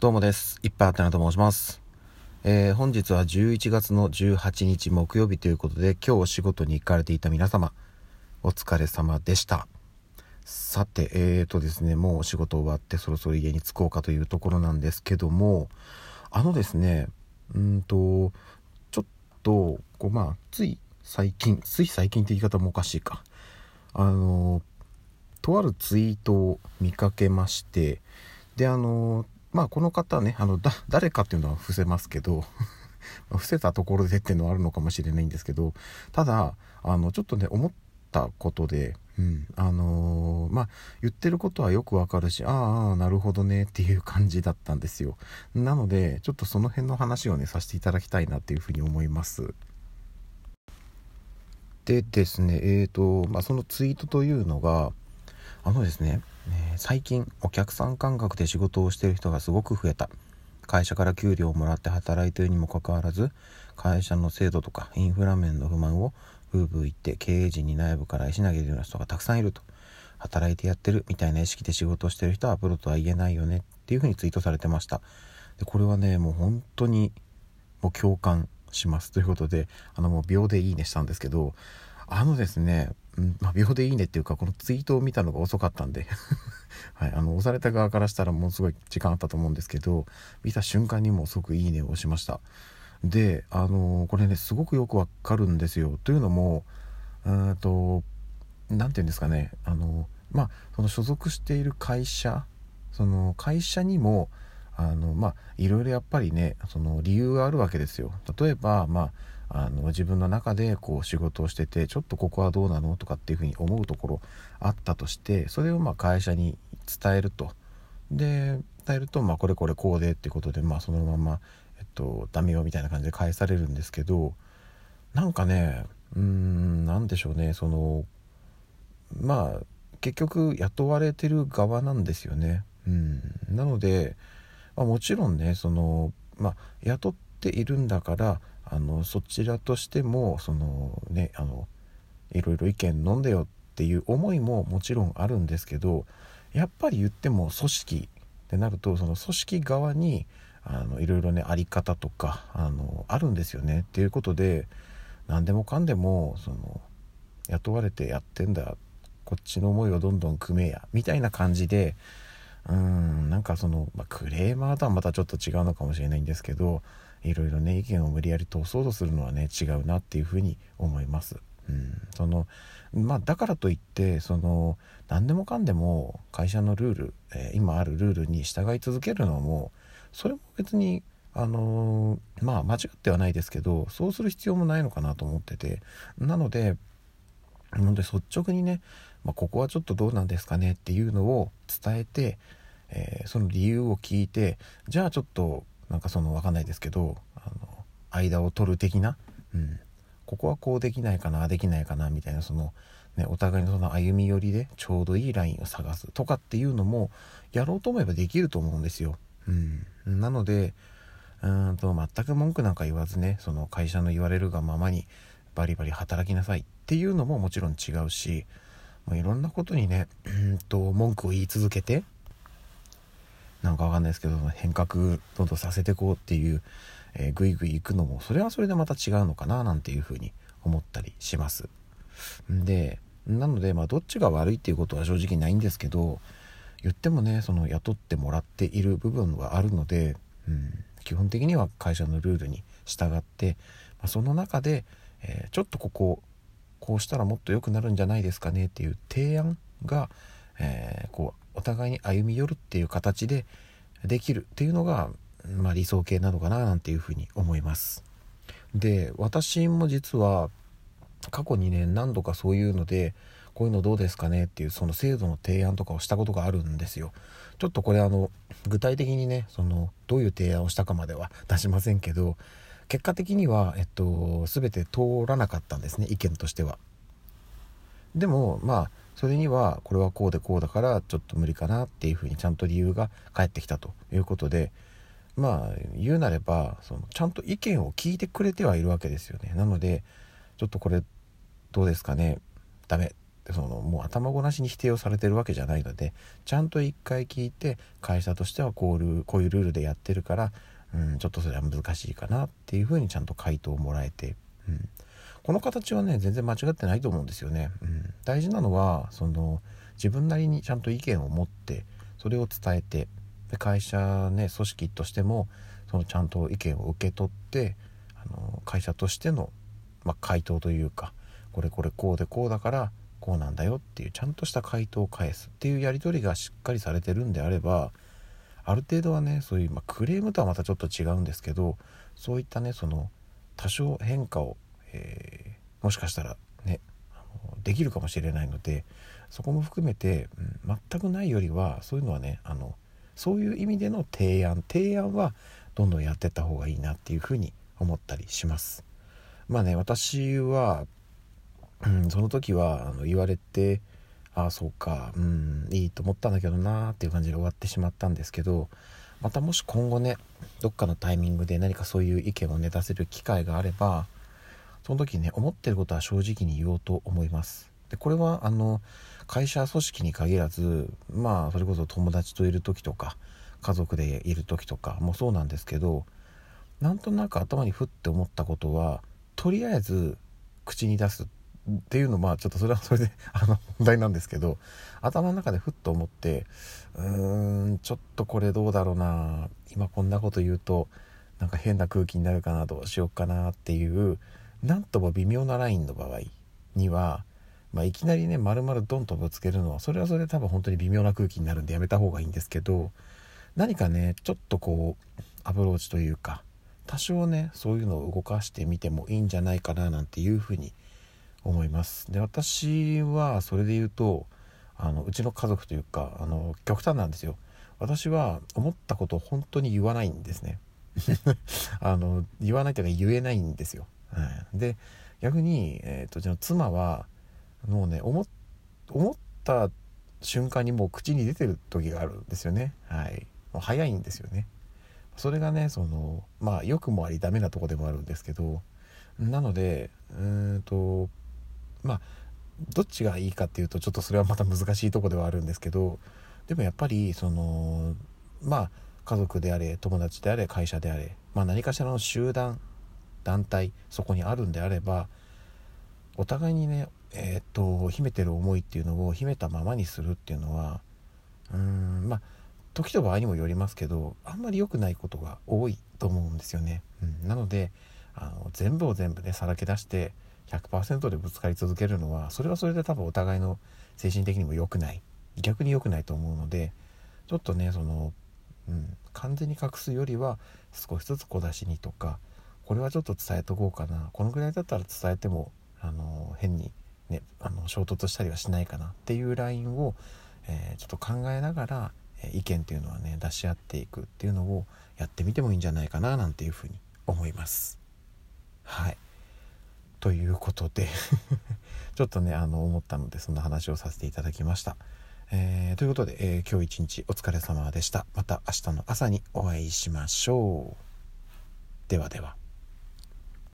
どうもです。いっぱいあったなと申します。えー、本日は11月の18日木曜日ということで、今日お仕事に行かれていた皆様、お疲れ様でした。さて、えーとですね、もうお仕事終わってそろそろ家に着こうかというところなんですけども、あのですね、うんと、ちょっと、こうまあ、つい最近、つい最近って言い方もおかしいか。あの、とあるツイートを見かけまして、で、あの、まあこの方ねあのだ誰かっていうのは伏せますけど 伏せたところでっていうのはあるのかもしれないんですけどただあのちょっとね思ったことで、うん、あのー、まあ言ってることはよくわかるしああなるほどねっていう感じだったんですよ。なのでちょっとその辺の話をねさせていただきたいなっていうふうに思います。でですねえーと、まあ、そのツイートというのがあのですね最近お客さん感覚で仕事をしている人がすごく増えた。会社から給料をもらって働いているにもかかわらず会社の制度とかインフラ面の不満をブーブー言って経営陣に内部から石投げるような人がたくさんいると。働いてやってるみたいな意識で仕事をしてる人はプロとは言えないよねっていうふうにツイートされてました。でこれはねもう本当にもう共感しますということであのもう秒でいいねしたんですけどあのですねうん、まあ、秒でいいねっていうかこのツイートを見たのが遅かったんで。はい、あの押された側からしたらもうすごい時間あったと思うんですけど見た瞬間にもすごくいいねを押しました。であのー、これねすごくよくわかるんですよ。というのもうんと何て言うんですかねあのまあその所属している会社その会社にもあのまあいろいろやっぱりねその理由があるわけですよ。例えばまああの自分の中でこう仕事をしててちょっとここはどうなのとかっていうふうに思うところあったとしてそれをま会社に伝えるとで伝えるとまあこれこれこうでっていうことでまあそのまま、えっと、ダメよみたいな感じで返されるんですけどなんかねうーん何でしょうねそのまあ結局雇われてる側なんですよね。うん、なので、まあ、もちろんねその、まあ、雇っているんだからあのそちらとしてもそのねあのいろいろ意見飲んでよっていう思いももちろんあるんですけどやっぱり言っても組織ってなるとその組織側にあのいろいろねあり方とかあのあるんですよね。っていうことで何でもかんでもその雇われてやってんだこっちの思いをどんどん組めやみたいな感じでうーんなんかその、まあ、クレーマーとはまたちょっと違うのかもしれないんですけどいろいろね意見を無理やり通そうとするのはね違うなっていうふうに思います。うん、そのまあ、だからといってその何でもかんでも会社のルール、えー、今あるルールに従い続けるのもそれも別にあのー、まあ間違ってはないですけどそうする必要もないのかなと思っててなのでなので率直にね、まあ、ここはちょっとどうなんですかねっていうのを伝えて、えー、その理由を聞いてじゃあちょっとなんかその分かんないですけどあの間を取る的な、うん、ここはこうできないかなできないかなみたいなその、ね、お互いのその歩み寄りでちょうどいいラインを探すとかっていうのもやろうと思えばできると思うんですよ。うん、なのでうんと全く文句なんか言わずねその会社の言われるがままにバリバリ働きなさいっていうのももちろん違うし、まあ、いろんなことにねうんと文句を言い続けてなんかわかんないですけど変革どんどんさせていこうっていう、えー、ぐいぐい行くのもそれはそれでまた違うのかななんていうふうに思ったりします。でなのでまあどっちが悪いっていうことは正直ないんですけど言ってもねその雇ってもらっている部分はあるので、うん、基本的には会社のルールに従って、まあ、その中で、えー、ちょっとこここうしたらもっと良くなるんじゃないですかねっていう提案が、えー、こうお互いに歩み寄るっていう形でできるっていうのが、まあ、理想形なのかななんていうふうに思います。で私も実は過去にね何度かそういうのでこういうのどうですかねっていうその制度の提案とかをしたことがあるんですよ。ちょっとこれあの具体的にねそのどういう提案をしたかまでは 出しませんけど結果的には、えっと、全て通らなかったんですね意見としては。でもまあそれにはこれはこうでこうだからちょっと無理かなっていうふうにちゃんと理由が返ってきたということでまあ言うなればそのちゃんと意見を聞いてくれてはいるわけですよね。なのでちょっとこれどうですかね。ダメ。そのもう頭ごなしに否定をされてるわけじゃないのでちゃんと一回聞いて会社としてはこういうこういうルールでやってるから、うん、ちょっとそれは難しいかなっていうふうにちゃんと回答をもらえて、うん、この形はね全然間違ってないと思うんですよね。うん、大事なのはその自分なりにちゃんと意見を持ってそれを伝えてで会社ね組織としてもそのちゃんと意見を受け取ってあの会社としての、まあ、回答というかこれこれこうでこうだからこうなんだよっていうちゃんとした回答を返すっていうやり取りがしっかりされてるんであればある程度はねそういう、まあ、クレームとはまたちょっと違うんですけどそういったねその多少変化を、えー、もしかしたらねできるかもしれないのでそこも含めて、うん、全くないよりはそういうのはねあのそういう意味での提案提案はどんどんやってった方がいいなっていうふうに思ったりします。まあね私はうん、その時はあの言われてああそうかうんいいと思ったんだけどなーっていう感じで終わってしまったんですけどまたもし今後ねどっかのタイミングで何かそういう意見をね出せる機会があればその時ね思ってることは正直に言おうと思います。でこれはあの会社組織に限らずまあそれこそ友達といる時とか家族でいる時とかもそうなんですけどなんとなく頭にふって思ったことはとりあえず口に出すっていうのまあちょっとそれはそれで あの問題なんですけど頭の中でふっと思ってうーんちょっとこれどうだろうな今こんなこと言うとなんか変な空気になるかなどうしようかなっていうなんとも微妙なラインの場合には、まあ、いきなりね丸々ドンとぶつけるのはそれはそれで多分本当に微妙な空気になるんでやめた方がいいんですけど何かねちょっとこうアプローチというか多少ねそういうのを動かしてみてもいいんじゃないかななんていうふうに思います。で私はそれで言うとあのうちの家族というかあの極端なんですよ。私は思ったことを本当に言わないんですね。あの言わないというか言えないんですよ、はい、で逆に、えーと、うちの妻はもうね思思った瞬間にもう口に出てる時があるんですよね。はい。もう早いんですよね。それがねそのまあ良くもありダメなとこでもあるんですけどなのでうんとまあどっちがいいかっていうとちょっとそれはまた難しいとこではあるんですけどでもやっぱりそのまあ家族であれ友達であれ会社であれ、まあ、何かしらの集団団体そこにあるんであればお互いにねえー、っと秘めてる思いっていうのを秘めたままにするっていうのはうーんまあ時と場合にもよりますけどあんまり良くないことが多いと思うんですよね。うん、なのであの全部を全部ねさらけ出して100%でぶつかり続けるのはそれはそれで多分お互いの精神的にも良くない逆に良くないと思うのでちょっとねその、うん、完全に隠すよりは少しずつ小出しにとかこれはちょっと伝えとこうかなこのぐらいだったら伝えてもあの変に、ね、あの衝突したりはしないかなっていうラインを、えー、ちょっと考えながら、意見っていうのはね出し合っていくっていうのをやってみてもいいんじゃないかななんていうふうに思います。はいということで ちょっとねあの思ったのでそんな話をさせていただきました。えー、ということで、えー、今日一日お疲れ様でした。また明日の朝にお会いしましょう。ではでは。